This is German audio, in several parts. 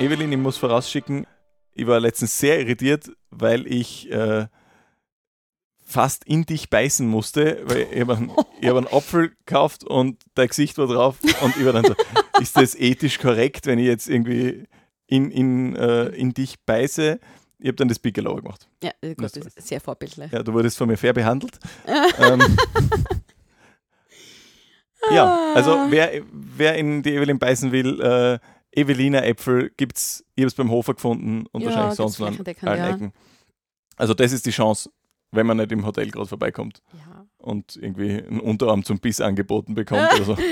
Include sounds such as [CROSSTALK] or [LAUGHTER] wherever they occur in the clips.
Evelyn, ich muss vorausschicken, ich war letztens sehr irritiert, weil ich äh, fast in dich beißen musste, weil ich habe einen, ich hab einen Apfel gekauft und dein Gesicht war drauf und ich war dann so, [LAUGHS] ist das ethisch korrekt, wenn ich jetzt irgendwie in, in, äh, in dich beiße? Ich habe dann das Bigelow gemacht. Ja, gut, Das das ist sehr vorbildlich. Ja, du wurdest von mir fair behandelt. [LAUGHS] ähm, ja, also wer, wer in die Evelyn beißen will, äh, Evelina Äpfel gibt's, ich habe es beim Hofer gefunden und Ja, wahrscheinlich sonst noch an allen ja. Ecken. Also das ist die Chance, wenn man nicht im Hotel gerade vorbeikommt Ja. Und irgendwie einen Unterarm zum Biss angeboten bekommt oder so. [LAUGHS]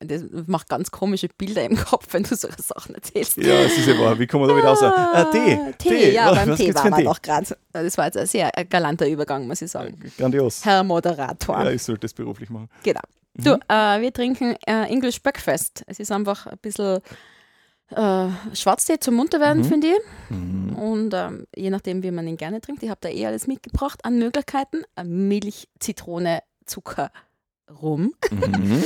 Das macht ganz komische Bilder im Kopf, wenn du solche Sachen erzählst. Ja, es ist ja wahr. Wie kommen wir da wieder raus? Ah, Tee. Tee, ja, Was- beim Tee waren wir Tee? doch gerade. Das war jetzt ein sehr äh, galanter Übergang, muss ich sagen. Grandios. Herr Moderator. Ja, ich sollte das beruflich machen. Genau. Du, äh, wir trinken äh, English Breakfast. Es ist einfach ein bisschen äh, Schwarztee zum Munterwerden, Mhm. finde ich. Und ähm, je nachdem, wie man ihn gerne trinkt, ich habe da eh alles mitgebracht an Möglichkeiten. Äh, Milch, Zitrone, Zucker, Rum. Mhm.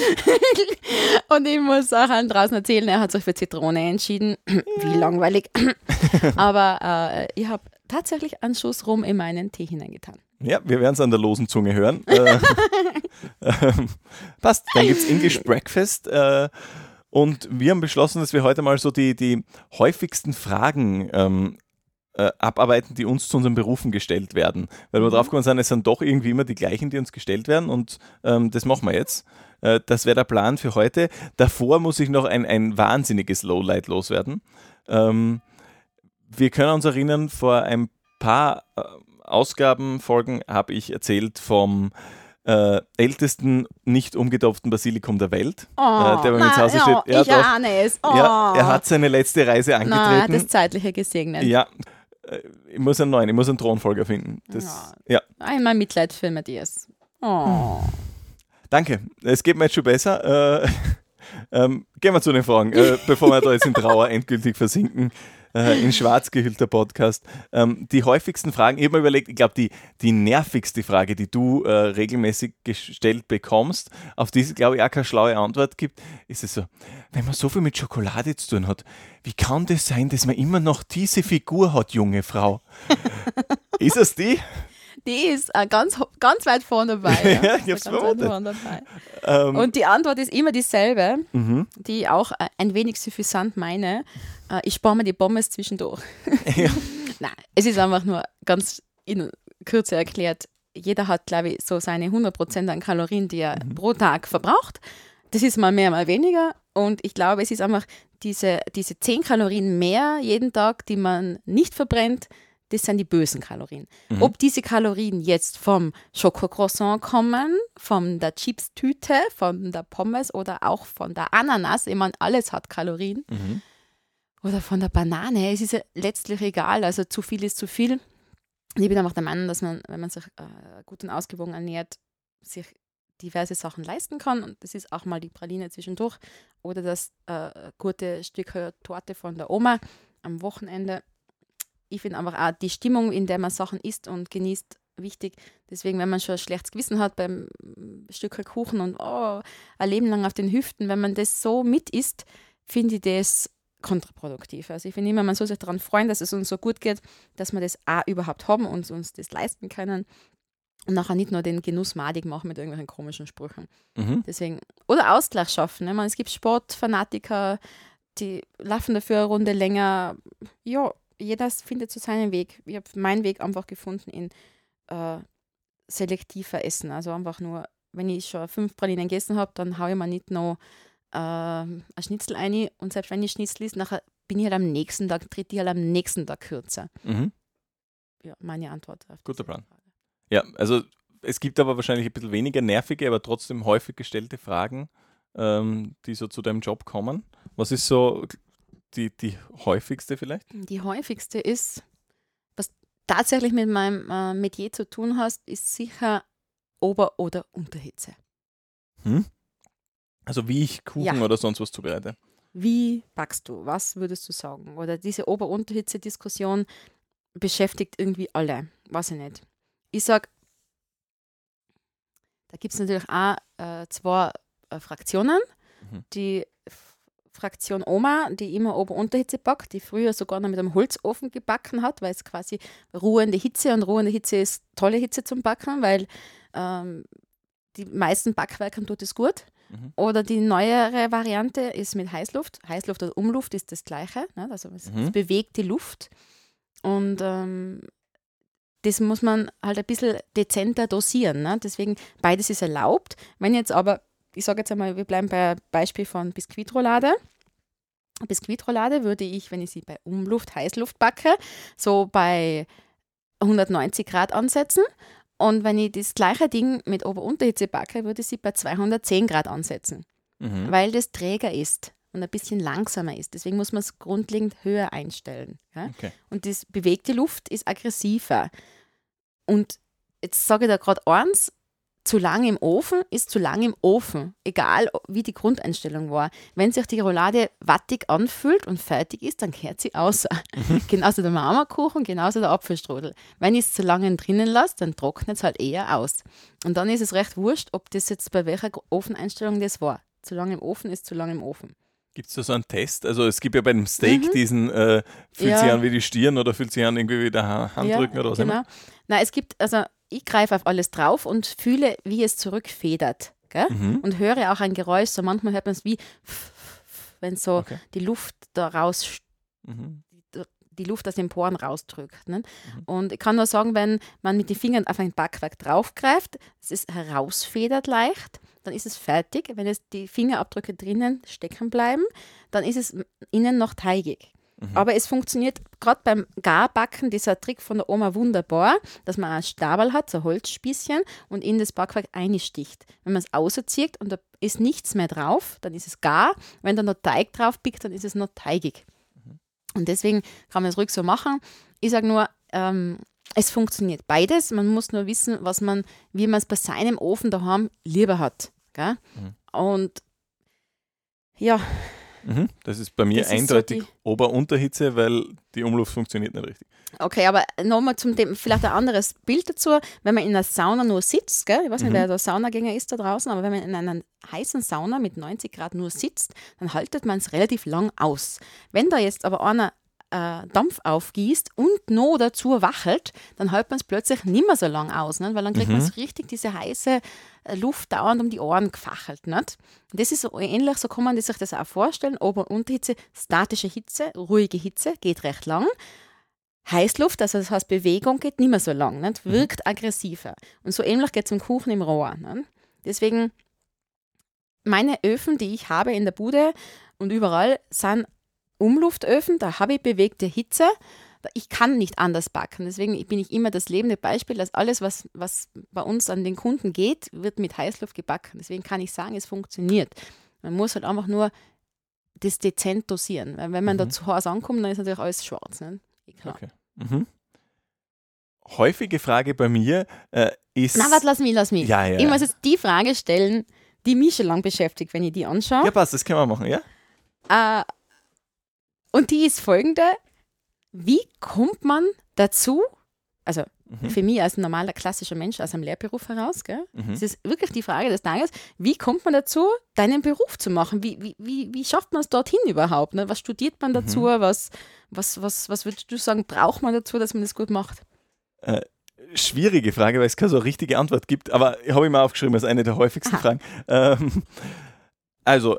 [LAUGHS] Und ich muss auch allen draußen erzählen, er hat sich für Zitrone entschieden. [CLEARS THROAT] wie langweilig. [LAUGHS] Aber äh, ich habe tatsächlich einen Schuss Rum in meinen Tee hineingetan. Ja, wir werden es an der losen Zunge hören. äh, [LAUGHS] ähm, passt, dann gibt es English Breakfast. Und wir haben beschlossen, dass wir heute mal so die, die häufigsten Fragen ähm, äh, abarbeiten, die uns zu unseren Berufen gestellt werden. Weil wir drauf gekommen sind, es sind doch irgendwie immer die gleichen, die uns gestellt werden. Und ähm, das machen wir jetzt. Äh, das wäre der Plan für heute. Davor muss ich noch ein, ein wahnsinniges Lowlight loswerden. Ähm, wir können uns erinnern, vor ein paar äh, Ausgabenfolgen habe ich erzählt vom äh, ältesten nicht umgetopften Basilikum der Welt. Oh, Äh, der bei mir ins Haus ja, steht. Ja, ich ahne es. Oh. Ja, er hat seine letzte Reise Na, er hat das angetreten. Zeitliche gesegnet. Ja, äh, ich muss einen neuen, ich muss einen Thronfolger finden. Das, ja. Einmal Mitleid für Matthias. Oh. Danke, es geht mir jetzt schon besser. Äh, [LAUGHS] ähm, gehen wir zu den Fragen, äh, bevor wir da jetzt in Trauer [LAUGHS] endgültig versinken. Äh, in schwarz gehüllter Podcast. Ähm, die häufigsten Fragen, ich habe mir überlegt, ich glaube, die, die nervigste Frage, die du äh, regelmäßig gestellt bekommst, auf die es, glaube ich, auch keine schlaue Antwort gibt, ist es so, wenn man so viel mit Schokolade zu tun hat, wie kann das sein, dass man immer noch diese Figur hat, junge Frau? [LAUGHS] ist es die? Die ist äh, ganz, ganz weit vorne dabei. Ja, [LAUGHS] ich hab's ganz weit vorne dabei. Ähm, Und die Antwort ist immer dieselbe, mhm. die ich auch äh, ein wenig suffisant meine. Äh, ich spare mir die Pommes zwischendurch. [LAUGHS] Ja. [LAUGHS] Nein, es ist einfach nur ganz in Kürze erklärt. Jeder hat, glaube ich, so seine 100% an Kalorien, die er Mhm. pro Tag verbraucht. Das ist mal mehr, mal weniger. Und ich glaube, es ist einfach diese, diese 10 Kalorien mehr jeden Tag, die man nicht verbrennt, das sind die bösen Kalorien. Mhm. Ob diese Kalorien jetzt vom Schokocroissant kommen, von der Chips-Tüte, von der Pommes oder auch von der Ananas, ich meine, alles hat Kalorien, Mhm. oder von der Banane, es ist ja letztlich egal, also zu viel ist zu viel. Ich bin einfach der Meinung, dass man, wenn man sich äh, gut und ausgewogen ernährt, sich diverse Sachen leisten kann. Und das ist auch mal die Praline zwischendurch oder das äh, gute Stück Torte von der Oma am Wochenende. Ich finde einfach auch die Stimmung, in der man Sachen isst und genießt, wichtig. Deswegen, wenn man schon ein schlechtes Gewissen hat beim Stück Kuchen und oh, ein Leben lang auf den Hüften, wenn man das so mit isst, finde ich das kontraproduktiv. Also ich finde immer, man soll sich daran freuen, dass es uns so gut geht, dass wir das auch überhaupt haben und uns das leisten können. Und nachher nicht nur den Genuss madig machen mit irgendwelchen komischen Sprüchen. Mhm. Deswegen, oder Ausgleich schaffen. Ne? Meine, es gibt Sportfanatiker, die laufen dafür eine Runde länger. Ja, jeder findet so seinen Weg. Ich habe meinen Weg einfach gefunden in äh, selektiver Essen. Also einfach nur, wenn ich schon fünf Pralinen gegessen habe, dann haue ich mir nicht noch äh, ein Schnitzel ein. Und selbst wenn ich Schnitzel ist, nachher bin ich halt am nächsten Tag, tritt ich halt am nächsten Tag kürzer. Mhm. Ja, meine Antwort auf Guter Plan. Frage. Ja, also es gibt aber wahrscheinlich ein bisschen weniger nervige, aber trotzdem häufig gestellte Fragen, ähm, die so zu deinem Job kommen. Was ist so die, die häufigste vielleicht? Die häufigste ist, was tatsächlich mit meinem äh, Metier zu tun hast, ist sicher Ober- oder Unterhitze. Hm? Also wie ich Kuchen Ja. oder sonst was zubereite. Wie backst du? Was würdest du sagen? Oder diese Ober-Unterhitze-Diskussion beschäftigt irgendwie alle. Weiß ich nicht. Ich sag, da gibt es natürlich auch äh, zwei äh, Fraktionen. Mhm. Die Fraktion Oma, die immer Ober-Unterhitze backt, die früher sogar noch mit einem Holzofen gebacken hat, weil es quasi ruhende Hitze und ruhende Hitze ist tolle Hitze zum Backen, weil ähm, die meisten Backwerken tut es gut. Mhm. Oder die neuere Variante ist mit Heißluft. Heißluft oder Umluft ist das Gleiche. Ne? Also es, Mhm. es bewegt die Luft. Und ähm, das muss man halt ein bisschen dezenter dosieren. Ne? Deswegen, beides ist erlaubt. Wenn jetzt aber, ich sage jetzt einmal, wir bleiben bei Beispiel von Biskuitroulade. Biskuitroulade würde ich, wenn ich sie bei Umluft, Heißluft backe, so bei 190 Grad ansetzen. Und wenn ich das gleiche Ding mit Ober-Unterhitze backe, würde ich sie bei 210 Grad ansetzen, Mhm. weil das träger ist und ein bisschen langsamer ist. Deswegen muss man es grundlegend höher einstellen. Ja? Okay. Und das bewegte Luft ist aggressiver. Und jetzt sage ich da gerade eins, zu lange im Ofen ist zu lange im Ofen, egal wie die Grundeinstellung war. Wenn sich die Roulade wattig anfühlt und fertig ist, dann kehrt sie aus. [LAUGHS] genauso der Marmorkuchen, genauso der Apfelstrudel. Wenn ich es zu lange drinnen lasse, dann trocknet es halt eher aus. Und dann ist es recht wurscht, ob das jetzt bei welcher Ofeneinstellung das war. Zu lange im Ofen ist zu lange im Ofen. Gibt es da so einen Test? Also es gibt ja bei dem Steak Mhm. diesen, äh, fühlt Ja. sich an wie die Stirn oder fühlt sich an irgendwie wie der Ha- Handrücken oder was genau. immer? Nein, es gibt, also ich greife auf alles drauf und fühle, wie es zurückfedert. Mhm. Und höre auch ein Geräusch, so manchmal hört man es wie, wenn so Okay. die Luft da raus, Mhm. die Luft aus den Poren rausdrückt. Ne? Mhm. Und ich kann nur sagen, wenn man mit den Fingern auf ein Backwerk draufgreift, es ist herausfedert leicht, dann ist es fertig. Wenn es die Fingerabdrücke drinnen stecken bleiben, dann ist es innen noch teigig. Mhm. Aber es funktioniert gerade beim Garbacken, dieser Trick von der Oma wunderbar, dass man einen Stabal hat, so ein Holzspießchen, und in das Backwerk einsticht. Wenn man es auserzieht und da ist nichts mehr drauf, dann ist es gar. Wenn da noch Teig drauf pickt, dann ist es noch teigig. Und deswegen kann man es ruhig so machen. Ich sage nur, ähm, es funktioniert beides. Man muss nur wissen, was man, wie man es bei seinem Ofen daheim lieber hat. Gell? Mhm. Und ja, Mhm. Das ist bei mir Das so eindeutig die- Ober-Unterhitze, weil die Umluft funktioniert nicht richtig. Okay, aber nochmal zum Thema, vielleicht ein anderes Bild dazu. Wenn man in einer Sauna nur sitzt, gell? ich weiß nicht, Mhm. wer da Saunagänger ist da draußen, aber wenn man in einer heißen Sauna mit 90 Grad nur sitzt, dann haltet man es relativ lang aus. Wenn da jetzt aber einer äh, Dampf aufgießt und noch dazu wachelt, dann hält man es plötzlich nicht mehr so lang aus, nicht? weil dann kriegt man Mhm. so richtig diese heiße äh, Luft dauernd um die Ohren gefachelt. Nicht? Das ist so ähnlich, so kann man sich das auch vorstellen. Ober- und Unterhitze, statische Hitze, ruhige Hitze, geht recht lang. Heißluft, also das heißt Bewegung geht nicht mehr so lang, nicht? wirkt aggressiver. Und so ähnlich geht es im Kuchen im Rohr. Nicht? Deswegen, meine Öfen, die ich habe in der Bude und überall, sind Umluftöfen, da habe ich bewegte Hitze. Ich kann nicht anders backen. Deswegen bin ich immer das lebende Beispiel, dass alles, was, was bei uns an den Kunden geht, wird mit Heißluft gebacken. Deswegen kann ich sagen, es funktioniert. Man muss halt einfach nur das dezent dosieren. Weil wenn man Mhm. da zu Hause ankommt, dann ist natürlich alles schwarz. Ne? Eh klar. Okay. Mhm. Häufige Frage bei mir äh, ist. Na, warte, lass mich, lass mich. Ja, ja. Ich muss jetzt die Frage stellen, die mich schon lang beschäftigt, wenn ich die anschaue. ja, passt, das können wir machen, ja? Äh, und die ist folgende. Wie kommt man dazu, also Mhm. für mich als normaler klassischer Mensch aus einem Lehrberuf heraus, gell? Mhm. Das ist wirklich die Frage des Tages, wie kommt man dazu, deinen Beruf zu machen? Wie, wie, wie, wie schafft man es dorthin überhaupt? Ne? Was studiert man dazu? Mhm. Was, was, was, was würdest du sagen, braucht man dazu, dass man das gut macht? Schwierige Frage, weil es keine so richtige Antwort gibt, aber habe ich mir aufgeschrieben als eine der häufigsten Aha. Fragen. Ähm, also,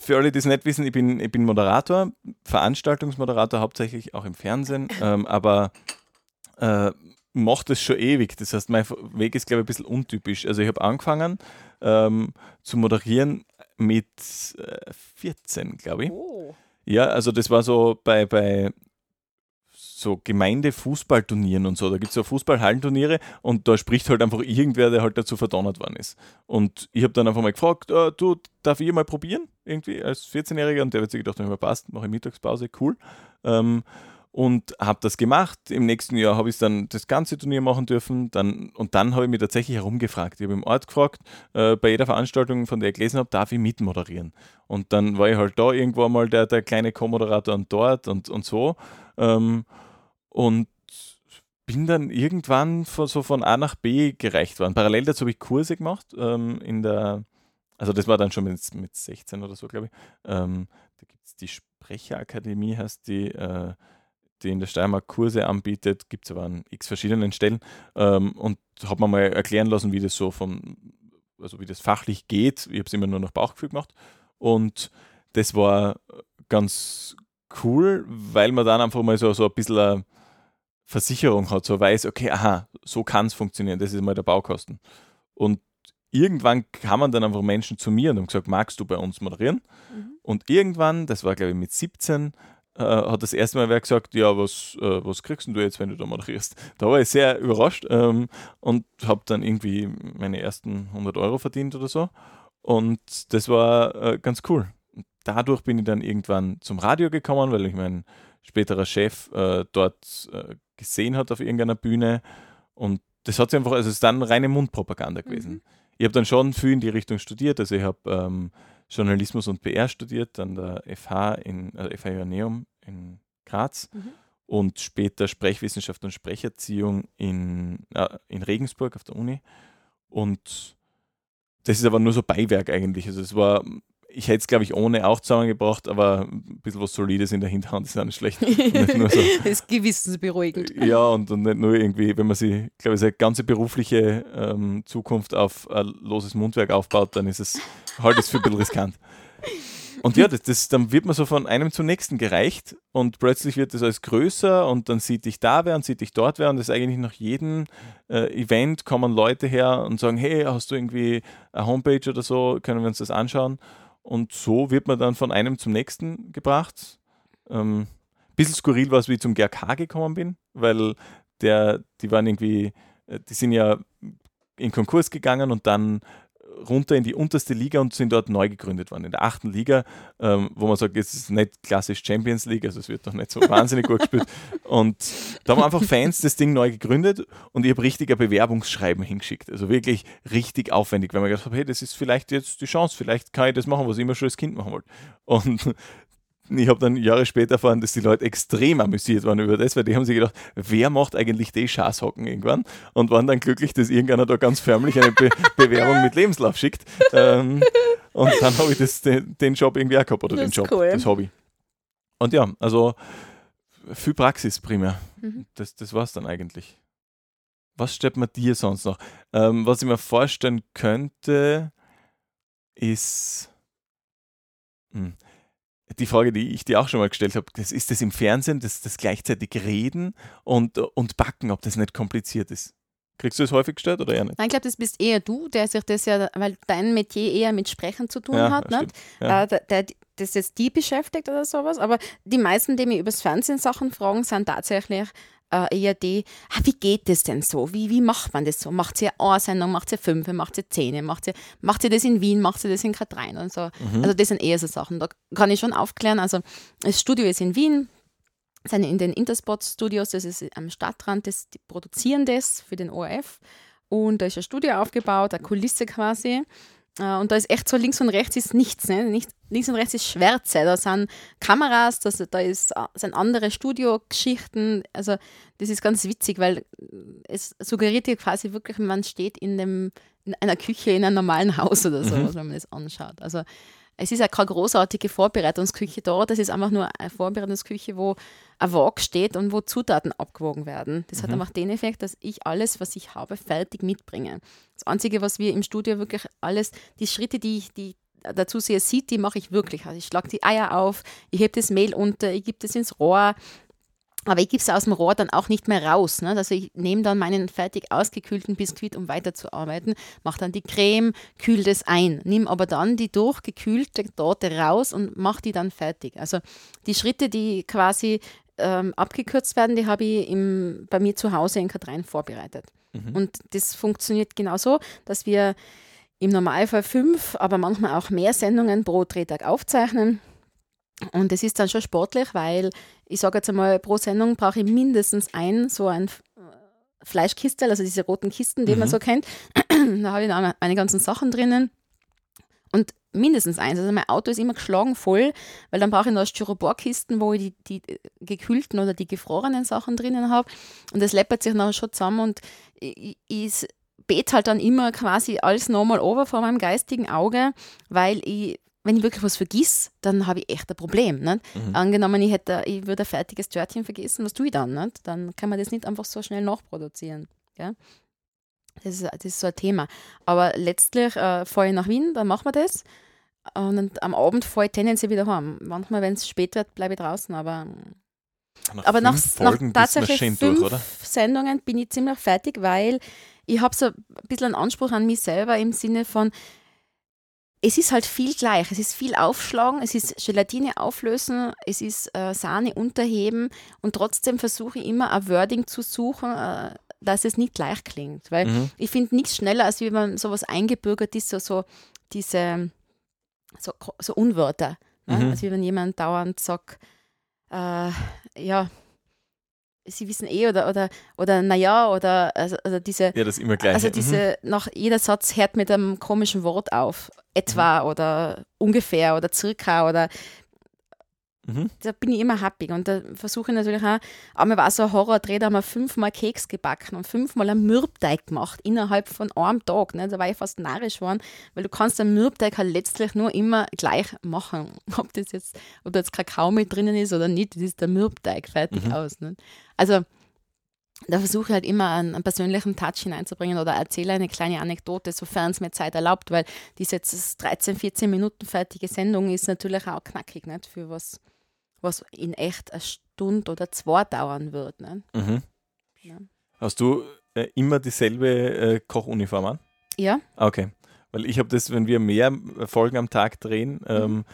für alle, die es nicht wissen, ich bin, ich bin Moderator, Veranstaltungsmoderator, hauptsächlich auch im Fernsehen, [LAUGHS] ähm, aber äh, mache das schon ewig. Das heißt, mein Weg ist, glaube ich, ein bisschen untypisch. Also, ich habe angefangen ähm, zu moderieren mit äh, 14, glaube ich. Oh. Ja, also das war so bei, bei so Gemeindefußballturnieren und so. Da gibt es so Fußballhallenturniere und da spricht halt einfach irgendwer, der halt dazu verdonnert worden ist. Und ich habe dann einfach mal gefragt, äh, du, darf ich mal probieren? Irgendwie als 14-Jähriger und der wird sich gedacht, wenn passt, mache ich Mittagspause, cool. Ähm, und habe das gemacht. Im nächsten Jahr habe ich dann das ganze Turnier machen dürfen. Dann, und dann habe ich mich tatsächlich herumgefragt. Ich habe im Ort gefragt, äh, bei jeder Veranstaltung, von der ich gelesen habe, darf ich mitmoderieren? Und dann war ich halt da irgendwo mal der, der kleine Co-Moderator und dort und, und so. Ähm, und bin dann irgendwann von, so von A nach B gereicht worden. Parallel dazu habe ich Kurse gemacht ähm, in der, also das war dann schon mit, mit 16 oder so, glaube ich. Ähm, da gibt es die Sprecherakademie, heißt die. Äh, die in der Steiermark Kurse anbietet, gibt es aber an x verschiedenen Stellen ähm, und habe mir mal erklären lassen, wie das so vom, also wie das fachlich geht. Ich habe es immer nur nach Bauchgefühl gemacht und das war ganz cool, weil man dann einfach mal so, so ein bisschen eine Versicherung hat, so weiß, okay, aha, so kann es funktionieren, das ist mal der Baukosten. Und irgendwann kamen dann einfach Menschen zu mir und haben gesagt, magst du bei uns moderieren? Mhm. Und irgendwann, das war glaube ich mit 17, äh, hat das erste Mal wer gesagt, ja, was, äh, was kriegst du jetzt, wenn du da moderierst? Da war ich sehr überrascht ähm, und habe dann irgendwie meine ersten 100 Euro verdient oder so. Und das war äh, ganz cool. Dadurch bin ich dann irgendwann zum Radio gekommen, weil ich mein späterer Chef äh, dort äh, gesehen hat auf irgendeiner Bühne. Und das hat sich einfach, also es ist dann reine Mundpropaganda gewesen. Mhm. Ich habe dann schon viel in die Richtung studiert. Also ich habe ähm, Journalismus und PR studiert an der FH in also FH Ioneum in Graz mhm. und später Sprechwissenschaft und Sprecherziehung in, äh, in Regensburg auf der Uni. Und das ist aber nur so Beiwerk eigentlich. Also es war, ich hätte es, glaube ich, ohne auch zusammengebracht, aber ein bisschen was Solides in der Hinterhand ist auch nicht schlecht. Nicht so, das [LAUGHS] ist gewissensberuhigend. Ja, und, und nicht nur irgendwie, wenn man sich, glaube ich, seine ganze berufliche ähm, Zukunft auf ein loses Mundwerk aufbaut, dann ist es halt es für ein bisschen riskant. Und ja, das, das, dann wird man so von einem zum nächsten gereicht und plötzlich wird das alles größer und dann sieht dich da wer und sieht dich dort wer und das ist eigentlich nach jedem äh, Event kommen Leute her und sagen, hey, hast du irgendwie eine Homepage oder so, können wir uns das anschauen? Und so wird man dann von einem zum nächsten gebracht. Ähm, bisschen skurril war es, wie ich zum GRK gekommen bin, weil der, die waren irgendwie, äh, die sind ja in Konkurs gegangen und dann runter in die unterste Liga und sind dort neu gegründet worden. In der achten Liga, ähm, wo man sagt, es ist nicht klassisch Champions League, also es wird doch nicht so wahnsinnig gut gespielt. Und da haben einfach Fans das Ding neu gegründet und ich habe richtig ein Bewerbungsschreiben hingeschickt. Also wirklich richtig aufwendig, weil man gedacht habe, hey, das ist vielleicht jetzt die Chance, vielleicht kann ich das machen, was ich immer schon als Kind machen wollte. Und ich habe dann Jahre später erfahren, dass die Leute extrem amüsiert waren über das, weil die haben sich gedacht, wer macht eigentlich die Schaßhocken irgendwann? Und waren dann glücklich, dass irgendeiner da ganz förmlich eine Be [LAUGHS] Bewerbung mit Lebenslauf schickt. Ähm, und dann habe ich das, den, den, Job irgendwie auch gehabt, oder das den Job, cool. das Hobby. Und ja, also viel Praxis primär. Mhm. Das, das war es dann eigentlich. Was stellt man dir sonst noch? Ähm, was ich mir vorstellen könnte, ist. Hm, die Frage, die ich dir auch schon mal gestellt habe, das ist das im Fernsehen, das, das gleichzeitig Reden und, und Backen, ob das nicht kompliziert ist. Kriegst du das häufig gestellt oder eher nicht? Nein, ich glaube, das bist eher du, der sich das ja, weil dein Metier eher mit Sprechen zu tun ja, hat, nicht? Ja. Äh, der, der, das jetzt die beschäftigt oder sowas. Aber die meisten, die mich übers Fernsehen Sachen fragen, sind tatsächlich äh, die, ah, wie geht das denn so? Wie, wie macht man das so? Macht sie eine Sendung, macht sie fünf, macht sie zehn, macht sie, macht sie das in Wien, macht sie das in K3 und so. Mhm. Also das sind eher so Sachen. Da kann ich schon aufklären. Also das Studio ist in Wien, sind in den Interspot-Studios, das ist am Stadtrand, das, die produzieren das für den ORF. Und da ist ein Studio aufgebaut, eine Kulisse quasi. Äh, und da ist echt so links und rechts ist nichts. Ne? Nicht, links und rechts ist Schwärze. Da sind Kameras, das, da ist, äh, sind andere Studiogeschichten. Also das ist ganz witzig, weil es suggeriert dir quasi wirklich, man steht in, dem, in einer Küche in einem normalen Haus oder so, mhm. wenn man das anschaut. Also es ist ja keine großartige Vorbereitungsküche da, das ist einfach nur eine Vorbereitungsküche, wo ein Wok steht und wo Zutaten abgewogen werden. Das mhm. hat einfach den Effekt, dass ich alles, was ich habe, fertig mitbringe. Das Einzige, was wir im Studio wirklich alles, die Schritte, die ich die dazu sehe, sieht, die mache ich wirklich. Also ich schlage die Eier auf, ich hebe das Mehl unter, ich gebe das ins Rohr, aber ich gebe es aus dem Rohr dann auch nicht mehr raus. Ne? Also ich nehme dann meinen fertig ausgekühlten Biskuit, um weiterzuarbeiten, mache dann die Creme, kühle das ein, nehme aber dann die durchgekühlte Torte raus und mache die dann fertig. Also die Schritte, die quasi ähm, abgekürzt werden, die habe ich im, bei mir zu Hause in K3 vorbereitet. Mhm. Und das funktioniert genau so, dass wir im Normalfall fünf, aber manchmal auch mehr Sendungen pro Drehtag aufzeichnen. Und es ist dann schon sportlich, weil ich sage jetzt einmal, pro Sendung brauche ich mindestens ein so ein äh, Fleischkistel, also diese roten Kisten, die man Mhm. so kennt. [CLEARS THROAT] da habe ich dann meine ganzen Sachen drinnen. Und mindestens eins. Also mein Auto ist immer geschlagen voll, weil dann brauche ich noch Styroporkisten, wo ich die, die gekühlten oder die gefrorenen Sachen drinnen habe. Und das läppert sich nachher schon zusammen und ich, ich bete halt dann immer quasi alles nochmal over vor meinem geistigen Auge, weil ich, wenn ich wirklich was vergiss, dann habe ich echt ein Problem. Nicht? Mhm. Angenommen, ich, hätte, ich würde ein fertiges Törtchen vergessen, was tue ich dann? Nicht? Dann kann man das nicht einfach so schnell nachproduzieren. Gell? Das, ist, das ist so ein Thema. Aber letztlich äh, fahre ich nach Wien, dann machen wir das. Und dann am Abend fahre ich tendenziell wieder heim. Manchmal, wenn es spät wird, bleibe ich draußen. Aber, Nach aber nach, nach tatsächlich fünf durch? Sendungen bin ich ziemlich fertig, weil ich habe so ein bisschen einen Anspruch an mich selber im Sinne von, es ist halt viel gleich. Es ist viel aufschlagen, es ist Gelatine auflösen, es ist äh, Sahne unterheben und trotzdem versuche ich immer ein Wording zu suchen, äh, dass es nicht gleich klingt. Weil Mhm. ich finde nichts schneller, als wie wenn sowas eingebürgert ist, so, so diese so, so Unwörter. Ne? Mhm. Also wie wenn jemand dauernd sagt, äh, ja, sie wissen eh oder oder oder naja oder also, also diese Ja, das immer gleich. also diese nach jeder Satz hört mit einem komischen Wort auf. Etwa oder ungefähr oder circa oder Mhm. da bin ich immer happy. Und da versuche ich natürlich auch, einmal war so ein Horrordreh, da haben wir fünfmal Keks gebacken und fünfmal einen Mürbteig gemacht innerhalb von einem Tag. Ne? Da war ich fast narrisch geworden, weil du kannst einen Mürbteig halt letztlich nur immer gleich machen. [LAUGHS] Ob das jetzt, ob da jetzt Kakao mit drinnen ist oder nicht, das ist der Mürbteig fertig Mhm. aus. Ne? Also da versuche ich halt immer einen, einen persönlichen Touch hineinzubringen oder erzähle eine kleine Anekdote, sofern es mir Zeit erlaubt, weil diese jetzt 13, 14 Minuten fertige Sendung ist natürlich auch knackig, nicht? Für was, was in echt eine Stunde oder zwei dauern wird. Nicht? Mhm. Ja. Hast du äh, immer dieselbe äh, Kochuniform an? Ja, Ah, Okay. Weil ich habe das, wenn wir mehr Folgen am Tag drehen, ähm,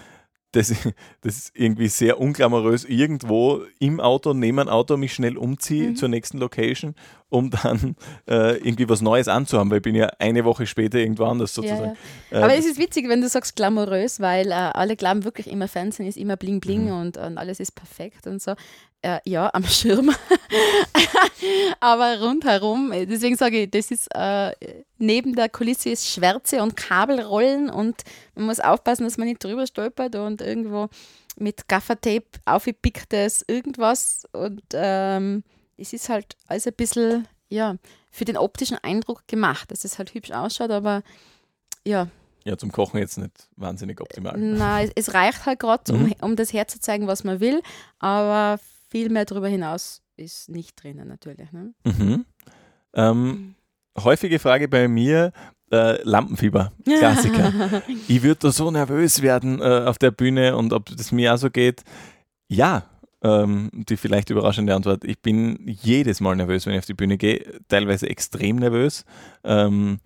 das, [LAUGHS] das ist irgendwie sehr unglamourös, irgendwo im Auto, neben einem Auto mich schnell umziehe Mhm. zur nächsten Location, um dann äh, irgendwie was Neues anzuhaben, weil ich bin ja eine Woche später irgendwo anders ja, sozusagen. ja. Äh, Aber das- es ist witzig, wenn du sagst glamourös, weil äh, alle glauben wirklich immer, Fernsehen ist immer bling bling Mhm. und, und alles ist perfekt und so. Äh, ja, am Schirm. [LAUGHS] Aber rundherum, deswegen sage ich, das ist äh, neben der Kulisse ist Schwärze und Kabelrollen und man muss aufpassen, dass man nicht drüber stolpert und irgendwo mit Gaffertape aufgepicktes irgendwas und ähm, es ist halt alles ein bisschen, ja, für den optischen Eindruck gemacht, dass es halt hübsch ausschaut, aber ja, ja, zum Kochen jetzt nicht wahnsinnig optimal. es, es reicht halt gerade, um, Mhm. um das herzuzeigen, was man will, aber viel mehr darüber hinaus ist nicht drinnen natürlich. Ne? Mhm. Ähm, häufige Frage bei mir, äh, Lampenfieber, [LAUGHS] Klassiker. ich würde da so nervös werden äh, auf der Bühne und ob das mir auch so geht. Ja, ähm, die vielleicht überraschende Antwort. Ich bin jedes Mal nervös, wenn ich auf die Bühne gehe, teilweise extrem nervös. Ähm,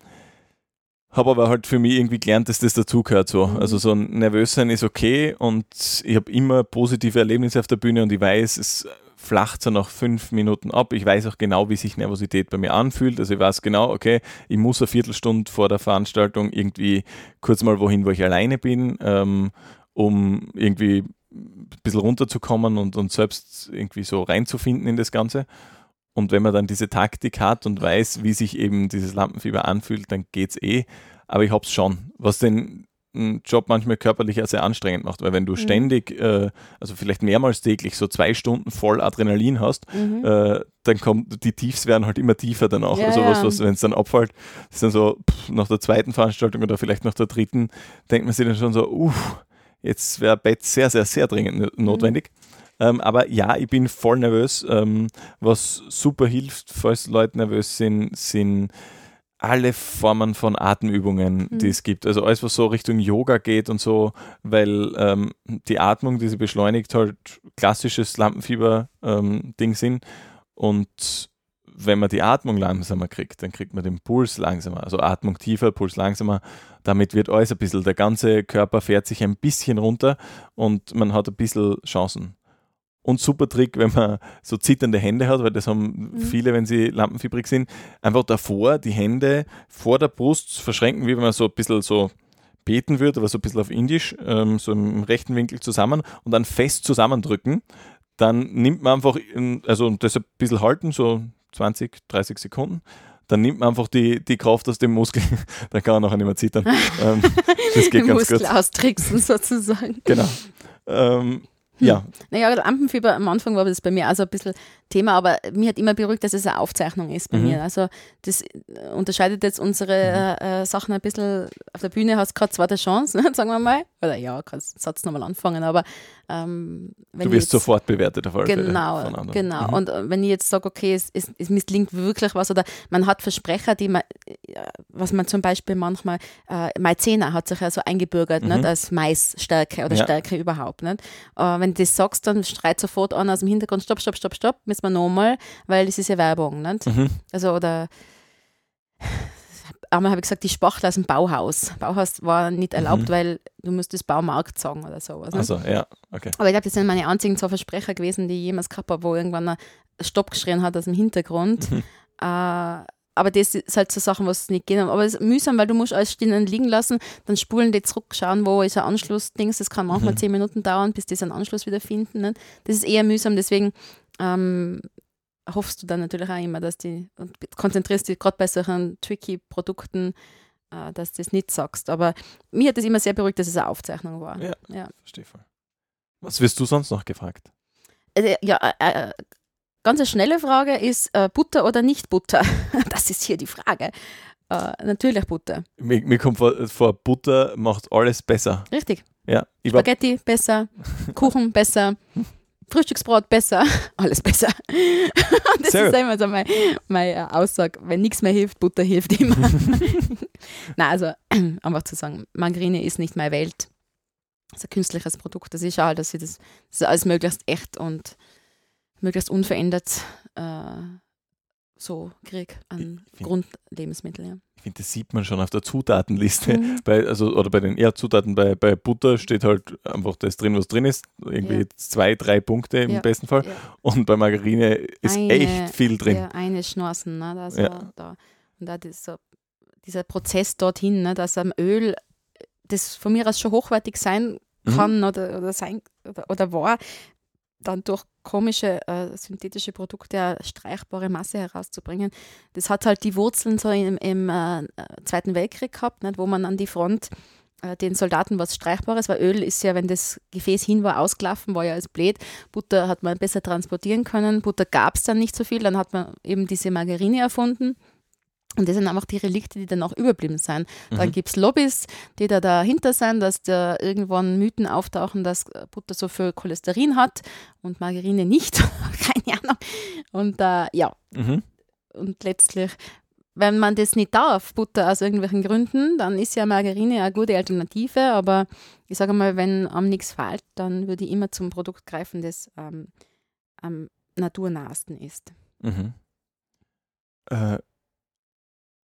habe aber halt für mich irgendwie gelernt, dass das dazugehört so. Mhm. Also so ein nervös sein ist okay und ich habe immer positive Erlebnisse auf der Bühne und ich weiß, es flacht so nach fünf Minuten ab. Ich weiß auch genau, wie sich Nervosität bei mir anfühlt. Also ich weiß genau, okay, ich muss eine Viertelstunde vor der Veranstaltung irgendwie kurz mal wohin, wo ich alleine bin, ähm, um irgendwie ein bisschen runterzukommen und, und selbst irgendwie so reinzufinden in das Ganze. Und wenn man dann diese Taktik hat und weiß, wie sich eben dieses Lampenfieber anfühlt, dann geht's eh. Aber ich hab's schon. Was den mm, Job manchmal körperlich auch sehr anstrengend macht, weil wenn du Mhm. ständig, äh, also vielleicht mehrmals täglich, so zwei Stunden voll Adrenalin hast, Mhm. äh, dann kommt, die Tiefs werden halt immer tiefer dann auch. Ja, also was, was wenn es dann abfällt, ist dann so, pff, nach der zweiten Veranstaltung oder vielleicht nach der dritten, denkt man sich dann schon so, uff, jetzt wäre Bett sehr, sehr, sehr dringend Mhm. Ähm, aber ja, ich bin voll nervös. Ähm, was super hilft, falls Leute nervös sind, sind alle Formen von Atemübungen, die Mhm. es gibt. Also alles, was so Richtung Yoga geht und so, weil ähm, die Atmung, die sie beschleunigt, halt klassisches Lampenfieber-Ding sind. Und wenn man die Atmung langsamer kriegt, dann kriegt man den Puls langsamer. Also Atmung tiefer, Puls langsamer. Damit wird alles ein bisschen, der ganze Körper fährt sich ein bisschen runter und man hat ein bisschen Chancen. Und super Trick, wenn man so zitternde Hände hat, weil das haben Mhm. viele, wenn sie lampenfieberig sind, einfach davor die Hände vor der Brust verschränken, wie wenn man so ein bisschen so beten würde, aber so ein bisschen auf Indisch, ähm, so im rechten Winkel zusammen und dann fest zusammendrücken. Dann nimmt man einfach, in, also das ein bisschen halten, so 20, 30 Sekunden. Dann nimmt man einfach die, die Kraft aus dem Muskel, [LAUGHS] dann kann man nachher nicht mehr zittern. [LAUGHS] ähm, das geht ganz Muskel gut. austricksen sozusagen. Genau. [LAUGHS] Ähm, ja, Naja, Lampenfieber am Anfang war das bei mir also ein bisschen Thema, aber mir hat immer beruhigt, dass es eine Aufzeichnung ist bei Mhm. mir. Also das unterscheidet jetzt unsere äh, äh, Sachen ein bisschen. Auf der Bühne hast du gerade zweite Chance, [LAUGHS] ne, sagen wir mal. Oder ja, kannst den Satz nochmal anfangen, aber ähm, wenn du wirst jetzt, sofort bewertet auf alle Fälle Genau, von anderen. genau. Mhm. Und äh, wenn ich jetzt sage, okay, es, es, es misslingt wirklich was oder man hat Versprecher, die man, was man zum Beispiel manchmal, äh, Maizena hat sich ja so eingebürgert, Mhm. nicht, als Maisstärke oder Ja. Stärke überhaupt. Nicht? Äh, wenn du das sagst, dann schreit sofort an aus dem Hintergrund, stopp, stopp, stopp, stopp, müssen wir nochmal, weil es ist ja Werbung. Nicht? Mhm. Also, oder einmal habe ich gesagt, die Spachtel aus dem Bauhaus. Bauhaus war nicht erlaubt, Mhm. weil du musst Baumarkt sagen oder sowas. Also, ja, okay. Aber ich glaube, das sind meine einzigen zwei Versprecher gewesen, die ich jemals gehabt habe, wo irgendwann ein Stopp geschrien hat aus dem Hintergrund. Mhm. Äh, aber das ist halt so Sachen, was nicht gehen. Aber es ist mühsam, weil du musst alles stehen und liegen lassen, dann spulen die zurück, schauen, wo ist ein Anschluss-Dings. Das kann manchmal Mhm. zehn Minuten dauern, bis die einen Anschluss wieder finden. Nicht? Das ist eher mühsam, deswegen ähm, hoffst du dann natürlich auch immer, dass die, und konzentrierst dich gerade bei solchen tricky Produkten, äh, dass du das nicht sagst. Aber mir hat das immer sehr beruhigt, dass es eine Aufzeichnung war. Ja. ja. Verstehe voll. Was wirst du sonst noch gefragt? Also, ja, äh, äh, ganz eine schnelle Frage ist äh, Butter oder nicht Butter? [LAUGHS] Das ist hier die Frage. Natürlich Butter. Mir, mir kommt vor, vor, Butter macht alles besser. Richtig. Ja, Spaghetti besser, [LAUGHS] Kuchen besser, [LAUGHS] Frühstücksbrot besser, [LAUGHS] alles besser. [LAUGHS] das Sehr ist immer so meine, meine Aussage. Wenn nichts mehr hilft, Butter hilft immer. [LAUGHS] Nein, also [CLEARS THROAT] einfach zu sagen, Margarine ist nicht meine Welt. Das ist ein künstliches Produkt. Das ist schade, dass ich das, das alles möglichst echt und möglichst unverändert äh, so kriege an find- Grundlebensmitteln. Ja. ich finde, das sieht man schon auf der Zutatenliste. Mhm. Bei, also, oder bei den eher Zutaten, bei, bei Butter steht halt einfach das drin, was drin ist. Irgendwie Ja. zwei, drei Punkte im Ja, besten Fall. Und bei Margarine ist Eine- echt viel drin. Ja, eine Schnorsen, ne? Also, Ja. da. Und da so, dieser Prozess dorthin, ne? dass am Öl, das von mir aus schon hochwertig sein Mhm. kann oder, oder sein oder, oder war, dann durch komische äh, synthetische Produkte eine streichbare Masse herauszubringen. Das hat halt die Wurzeln so im, im äh, Zweiten Weltkrieg gehabt, nicht? wo man an die Front äh, den Soldaten was Streichbares, weil Öl ist ja, wenn das Gefäß hin war, ausgelaufen, war ja als blöd. Butter hat man besser transportieren können. Butter gab es dann nicht so viel. Dann hat man eben diese Margarine erfunden. Und das sind einfach die Relikte, die dann auch überblieben sind. Dann Mhm. gibt es Lobbys, die da dahinter sind, dass da irgendwann Mythen auftauchen, dass Butter so viel Cholesterin hat und Margarine nicht. [LAUGHS] Keine Ahnung. Und äh, ja, Mhm. und letztlich, wenn man das nicht darf, Butter aus irgendwelchen Gründen, dann ist ja Margarine eine gute Alternative. Aber ich sage mal, wenn am nichts fehlt, dann würde ich immer zum Produkt greifen, das ähm, am naturnahesten ist. Mhm. Äh,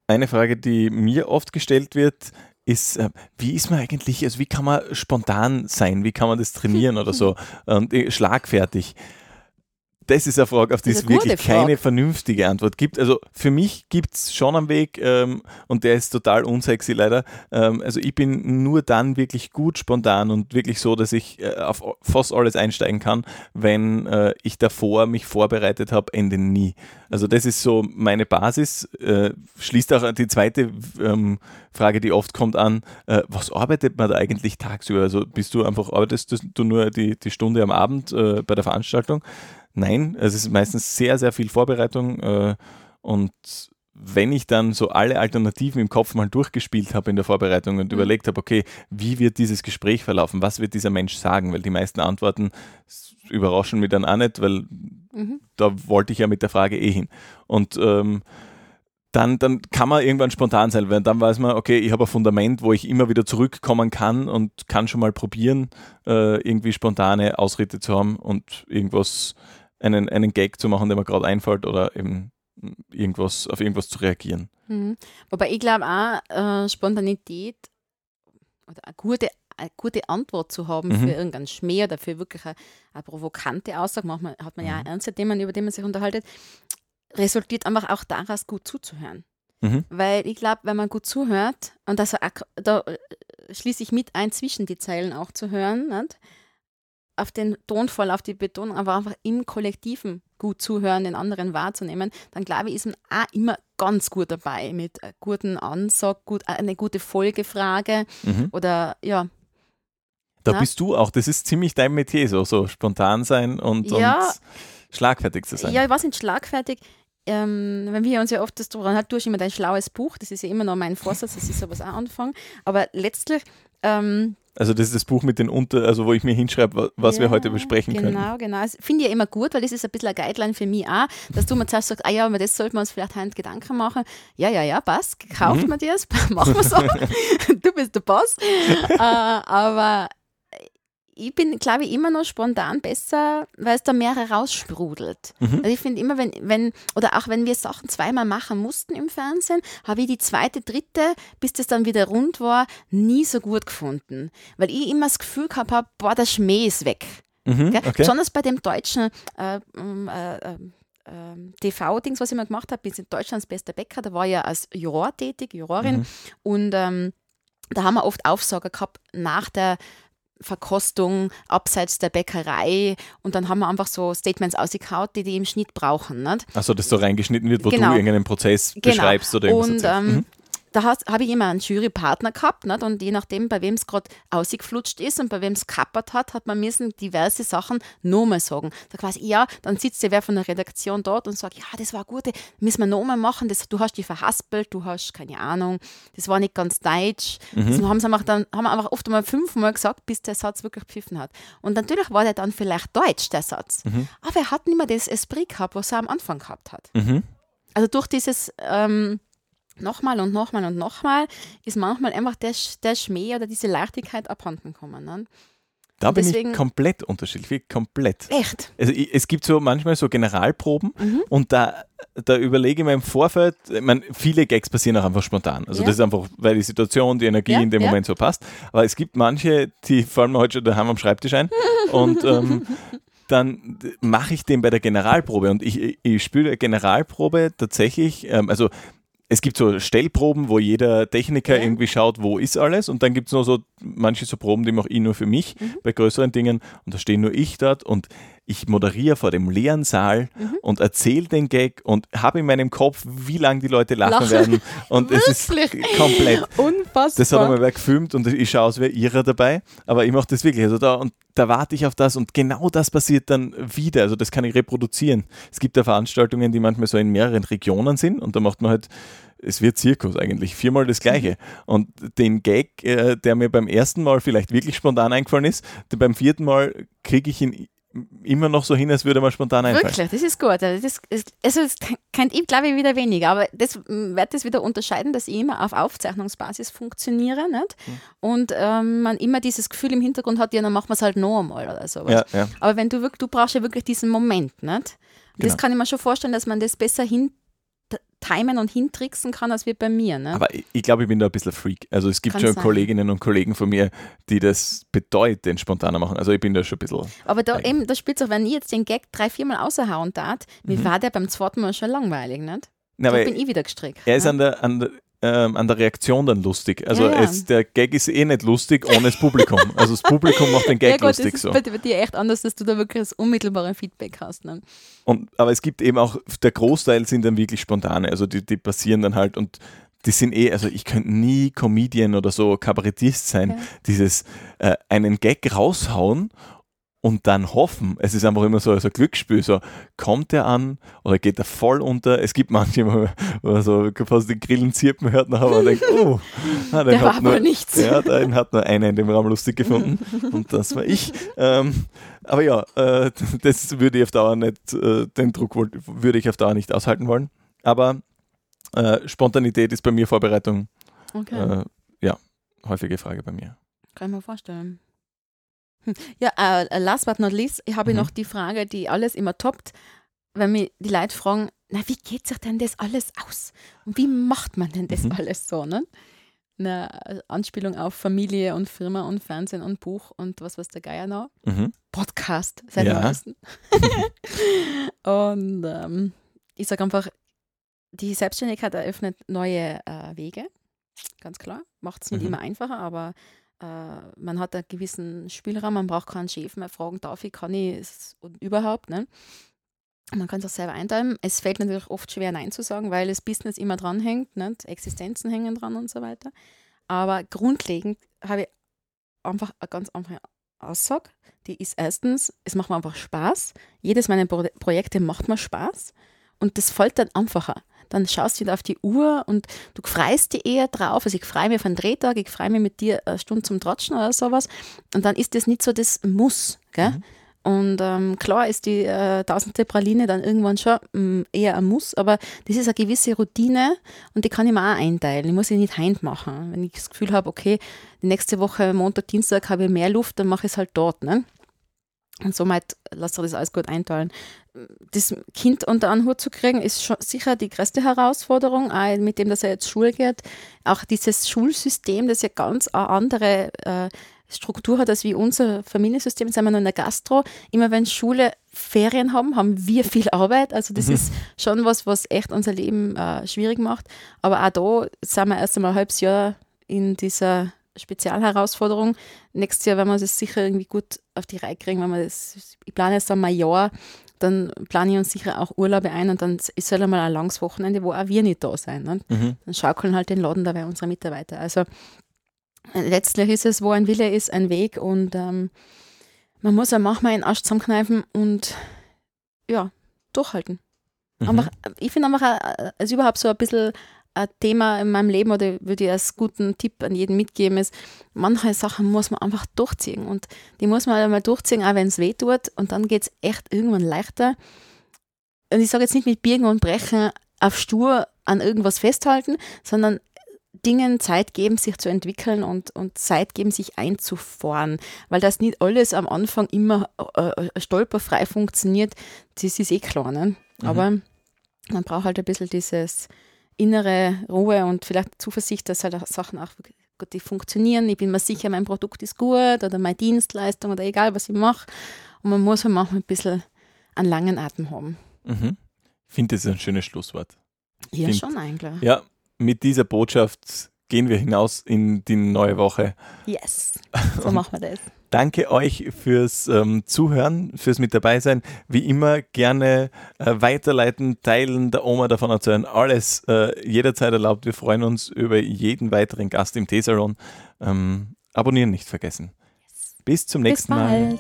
eine Frage, die mir oft gestellt wird, ist, äh, wie ist man eigentlich, also wie kann man spontan sein, wie kann man das trainieren oder so [LAUGHS] und äh, schlagfertig? Das ist eine Frage, auf die es wirklich keine Frage. vernünftige Antwort gibt. Also für mich gibt es schon einen Weg ähm, und der ist total unsexy leider. Ähm, also ich bin nur dann wirklich gut spontan und wirklich so, dass ich äh, auf fast alles einsteigen kann, wenn äh, ich davor mich vorbereitet habe, Ende nie. Also das ist so meine Basis. Äh, schließt auch die zweite ähm, Frage, die oft kommt an, äh, was arbeitet man da eigentlich tagsüber? Also bist du einfach, arbeitest du nur die, die Stunde am Abend äh, bei der Veranstaltung? Nein, es ist meistens sehr, sehr viel Vorbereitung äh, und wenn ich dann so alle Alternativen im Kopf mal durchgespielt habe in der Vorbereitung und Mhm. überlegt habe, okay, wie wird dieses Gespräch verlaufen? Was wird dieser Mensch sagen? Weil die meisten Antworten überraschen mich dann auch nicht, weil Mhm. da wollte ich ja mit der Frage eh hin. Und ähm, dann, dann kann man irgendwann spontan sein, weil dann weiß man, okay, ich habe ein Fundament, wo ich immer wieder zurückkommen kann und kann schon mal probieren, äh, irgendwie spontane Ausritte zu haben und irgendwas, einen, einen Gag zu machen, der mir gerade einfällt oder eben irgendwas, auf irgendwas zu reagieren. Mhm. Wobei ich glaube auch, äh, Spontanität oder eine gute eine gute Antwort zu haben Mhm. für irgendeinen Schmäh oder für wirklich eine, eine provokante Aussage, manchmal hat man ja Mhm. auch ernste Themen, über die man sich unterhaltet, resultiert einfach auch daraus, gut zuzuhören. Mhm. Weil ich glaube, wenn man gut zuhört, und auch- da äh, schließe ich mit ein, zwischen die Zeilen auch zu hören, nicht? Auf den Tonfall, auf die Betonung, aber einfach im Kollektiven gut zuhören, den anderen wahrzunehmen, dann glaube ich, ist man auch immer ganz gut dabei mit guten Ansag, gut, äh, eine gute Folgefrage Mhm. oder ja, Da Na? bist du auch, das ist ziemlich dein Metier, so, so spontan sein und, Ja. und schlagfertig zu sein. Ja, ich war nicht schlagfertig. Ähm, wenn wir uns ja oft das dran hat, durch immer dein schlaues Buch, das ist ja immer noch mein Vorsatz, das ist sowas auch anfangen. Aber letztlich, ähm, Also das ist das Buch mit den Unter, also wo ich mir hinschreibe, wa- was wir ja, heute besprechen genau, können. Genau, Das finde ich ja immer gut, weil das ist ein bisschen ein Guideline für mich auch, dass du mir zuerst sagst, ah ja, über das sollten wir uns vielleicht heute Gedanken machen. Ja, ja, ja, passt, kauft Mhm. man dir das, [LAUGHS] machen wir so. [LAUGHS] du bist der Boss. äh, aber ich bin, glaube ich, immer noch spontan besser, weil es da mehr heraussprudelt. Mhm. Also ich finde immer, wenn, wenn, oder auch wenn wir Sachen zweimal machen mussten im Fernsehen, habe ich die zweite, dritte, bis das dann wieder rund war, nie so gut gefunden. Weil ich immer das Gefühl gehabt habe, boah, der Schmäh ist weg. Mhm, okay. Besonders bei dem deutschen äh, ähm, äh, äh, ähm, TV-Dings, was ich mal gemacht habe, bin in Deutschlands bester Bäcker, da war ich ja als Juror tätig, Jurorin. Mhm. Und ähm, da haben wir oft Aufsager gehabt nach der Verkostung abseits der Bäckerei und dann haben wir einfach so Statements ausgekaut, die die im Schnitt brauchen. Nicht? Achso, dass so reingeschnitten wird, wo Genau. du irgendeinen Prozess Genau. beschreibst oder irgendwas Und ähm, Mhm. Da habe ich immer einen Jurypartner gehabt nicht? und je nachdem, bei wem es gerade ausgeflutscht ist und bei wem es kappert hat, hat man müssen diverse Sachen nochmal sagen. Da quasi, ja, dann sitzt ja wer von der Redaktion dort und sagt, ja, das war gut, müssen wir nochmal machen, das, du hast die verhaspelt, du hast keine Ahnung, das war nicht ganz deutsch. Mhm. Das haben sie einfach dann haben wir einfach oft einmal fünfmal gesagt, bis der Satz wirklich gepfiffen hat. Und natürlich war der dann vielleicht deutsch, der Satz. Mhm. Aber er hat nicht mehr das Esprit gehabt, was er am Anfang gehabt hat. Mhm. Also durch dieses ähm, nochmal und nochmal und nochmal ist manchmal einfach der, der Schmäh oder diese Leichtigkeit abhanden gekommen. Ne? Da bin deswegen- ich komplett unterschiedlich, komplett. Echt? Also ich, es gibt so manchmal so Generalproben Mhm. und da, da überlege ich mir im Vorfeld, ich meine, viele Gags passieren auch einfach spontan. Also Ja. das ist einfach, weil die Situation, die Energie Ja, in dem ja. Moment so passt. Aber es gibt manche, die fallen mir heute schon daheim am Schreibtisch ein und ähm, [LAUGHS] dann mache ich den bei der Generalprobe und ich, ich spüre der Generalprobe tatsächlich, ähm, also es gibt so Stellproben, wo jeder Techniker Ja. irgendwie schaut, wo ist alles und dann gibt es noch so manche so Proben, die mache ich nur für mich Mhm. bei größeren Dingen und da stehe nur ich dort und ich moderiere vor dem leeren Saal Mhm. und erzähle den Gag und habe in meinem Kopf, wie lange die Leute lachen, Lachen. werden und es ist komplett. [LAUGHS] Unfassbar. Das hat einmal wer gefilmt und ich schaue, als wäre ihrer dabei, aber ich mache das wirklich. Also da, und da warte ich auf das und genau das passiert dann wieder. Also das kann ich reproduzieren. Es gibt ja Veranstaltungen, die manchmal so in mehreren Regionen sind und da macht man halt, es wird Zirkus eigentlich, viermal das Gleiche. Und den Gag, äh, der mir beim ersten Mal vielleicht wirklich spontan eingefallen ist, beim vierten Mal kriege ich ihn immer noch so hin, als würde mal spontan einfallen. Wirklich, das ist gut. Also das, ist, also das kennt ich, glaube ich, wieder weniger. Aber das mm, wird das wieder unterscheiden, dass ich immer auf Aufzeichnungsbasis funktioniere. Nicht? Hm. Und ähm, man immer dieses Gefühl im Hintergrund hat, ja, dann machen wir es halt noch einmal oder sowas. Ja, ja. Aber wenn du wirklich, du brauchst ja wirklich diesen Moment, nicht? Genau. Das kann ich mir schon vorstellen, dass man das besser hin timen und hintricksen kann, als wie bei mir. Ne? Aber ich, ich glaube, ich bin da ein bisschen Freak. Also es gibt Kann schon sein. Kolleginnen und Kollegen von mir, die das bedeutend spontaner machen. Also ich bin da schon ein bisschen. Aber da Eigen. eben, da spielt auch, wenn ich jetzt den Gag drei, viermal außerhauen tat, mir Mhm. war der beim zweiten Mal schon langweilig, nicht? Na, da bin ich wieder gestrickt. er ist ne? an der, an der ähm, an der Reaktion dann lustig. Also Ja, ja. Es, der Gag ist eh nicht lustig ohne das Publikum. [LAUGHS] Also das Publikum macht den ja Gag gut, das lustig ist so. bei, bei dir echt anders, dass du da wirklich das unmittelbare Feedback hast. Ne? Und, aber es gibt eben auch, der Großteil sind dann wirklich spontane, also die, die passieren dann halt und die sind eh, also ich könnte nie Comedian oder so Kabarettist sein, Ja. dieses äh, einen Gag raushauen und dann hoffen. Es ist einfach immer so, so ein Glücksspiel, so kommt er an oder geht er voll unter. Es gibt manche, wo man so fast den Grillen zirpen hört, nachher man denkt, oh, ah, Der war hat nur, aber nichts. ja, den hat nur einer in dem Raum lustig gefunden und das war ich. Ähm, aber ja, äh, das würde ich auf Dauer nicht, äh, den Druck würde ich auf Dauer nicht aushalten wollen. Aber äh, Spontanität ist bei mir Vorbereitung, Okay, äh, ja, häufige Frage bei mir. kann ich mir vorstellen. Ja, äh, last but not least, ich habe Mhm. noch die Frage, die alles immer toppt, wenn mich die Leute fragen, na, wie geht sich denn das alles aus? Und wie macht man denn das Mhm. alles so? Ne? eine Anspielung auf Familie und Firma und Fernsehen und Buch und was was der Geier noch. Mhm. Podcast, seit Ja. neuestem. [LAUGHS] und ähm, ich sage einfach, die Selbstständigkeit eröffnet neue äh, Wege, ganz klar. Macht es nicht Mhm. immer einfacher, aber man hat einen gewissen Spielraum, man braucht keinen Chef mehr fragen, darf ich, kann ich und überhaupt. Ne? Man kann es auch selber einteilen. Es fällt natürlich oft schwer, Nein zu sagen, weil das Business immer dranhängt, nicht? Existenzen hängen dran und so weiter. Aber grundlegend habe ich einfach eine ganz einfache Aussage. Die ist erstens, es macht mir einfach Spaß. Jedes meiner Pro Projekte macht mir Spaß. Und das fällt dann einfacher. Dann schaust du wieder auf die Uhr und du freust dich eher drauf. Also ich freue mich auf einen Drehtag, ich freue mich mit dir eine Stunde zum Tratschen oder sowas. Und dann ist das nicht so das Muss. Gell? Mhm. Und ähm, klar ist die äh, tausendte Praline dann irgendwann schon mh, eher ein Muss, aber das ist eine gewisse Routine und die kann ich mir auch einteilen. Ich muss sie nicht heim machen. Wenn ich das Gefühl habe, okay, die nächste Woche, Montag, Dienstag, habe ich mehr Luft, dann mache ich es halt dort. Ne? Und somit lasse ich das alles gut einteilen. Das Kind unter einen Hut zu kriegen, ist schon sicher die größte Herausforderung, auch mit dem, dass er jetzt Schule geht. Auch dieses Schulsystem, das ja ganz eine andere äh, Struktur hat als wie unser Familiensystem. Sind wir noch in der Gastro. Immer wenn Schule Ferien haben, haben wir viel Arbeit. Also das Mhm. ist schon was, was echt unser Leben äh, schwierig macht. Aber auch da sind wir erst einmal ein halbes Jahr in dieser Spezialherausforderung. Nächstes Jahr werden wir das sicher irgendwie gut auf die Reihe kriegen, wenn wir das, ich plane jetzt einmal ein Jahr, dann plane ich uns sicher auch Urlaube ein und dann ist halt einmal ein langes Wochenende, wo auch wir nicht da sein. Ne? Mhm. Dann schaukeln halt den Laden dabei unsere Mitarbeiter. Also äh, letztlich ist es, wo ein Wille ist, ein Weg und ähm, man muss auch manchmal den Arsch zusammenkneifen und ja, durchhalten. Mhm. Einfach, ich finde einfach, äh, es ist überhaupt so ein bisschen ein Thema in meinem Leben oder würde ich als guten Tipp an jeden mitgeben, ist, manche Sachen muss man einfach durchziehen und die muss man einmal durchziehen, auch wenn es weh tut und dann geht es echt irgendwann leichter. Und ich sage jetzt nicht mit Biegen und Brechen auf stur an irgendwas festhalten, sondern Dingen Zeit geben, sich zu entwickeln und, und Zeit geben, sich einzufahren. Weil das nicht alles am Anfang immer äh, äh, stolperfrei funktioniert, das ist eh klar. Ne? Aber man braucht halt ein bisschen dieses innere Ruhe und vielleicht Zuversicht, dass halt auch Sachen auch die funktionieren. Ich bin mir sicher, mein Produkt ist gut oder meine Dienstleistung oder egal, was ich mache. Und man muss halt manchmal ein bisschen einen langen Atem haben. Mhm. Ich finde, das ist ein schönes Schlusswort. Ja, Find- schon eigentlich. Ja, mit dieser Botschaft gehen wir hinaus in die neue Woche. Yes, so machen wir das. [LAUGHS] Danke euch fürs ähm, Zuhören, fürs mit dabei sein. Wie immer gerne äh, weiterleiten, teilen, der Oma davon erzählen. Alles äh, jederzeit erlaubt. Wir freuen uns über jeden weiteren Gast im T-Salon. Ähm, abonnieren nicht vergessen. Bis zum Bis nächsten Mal.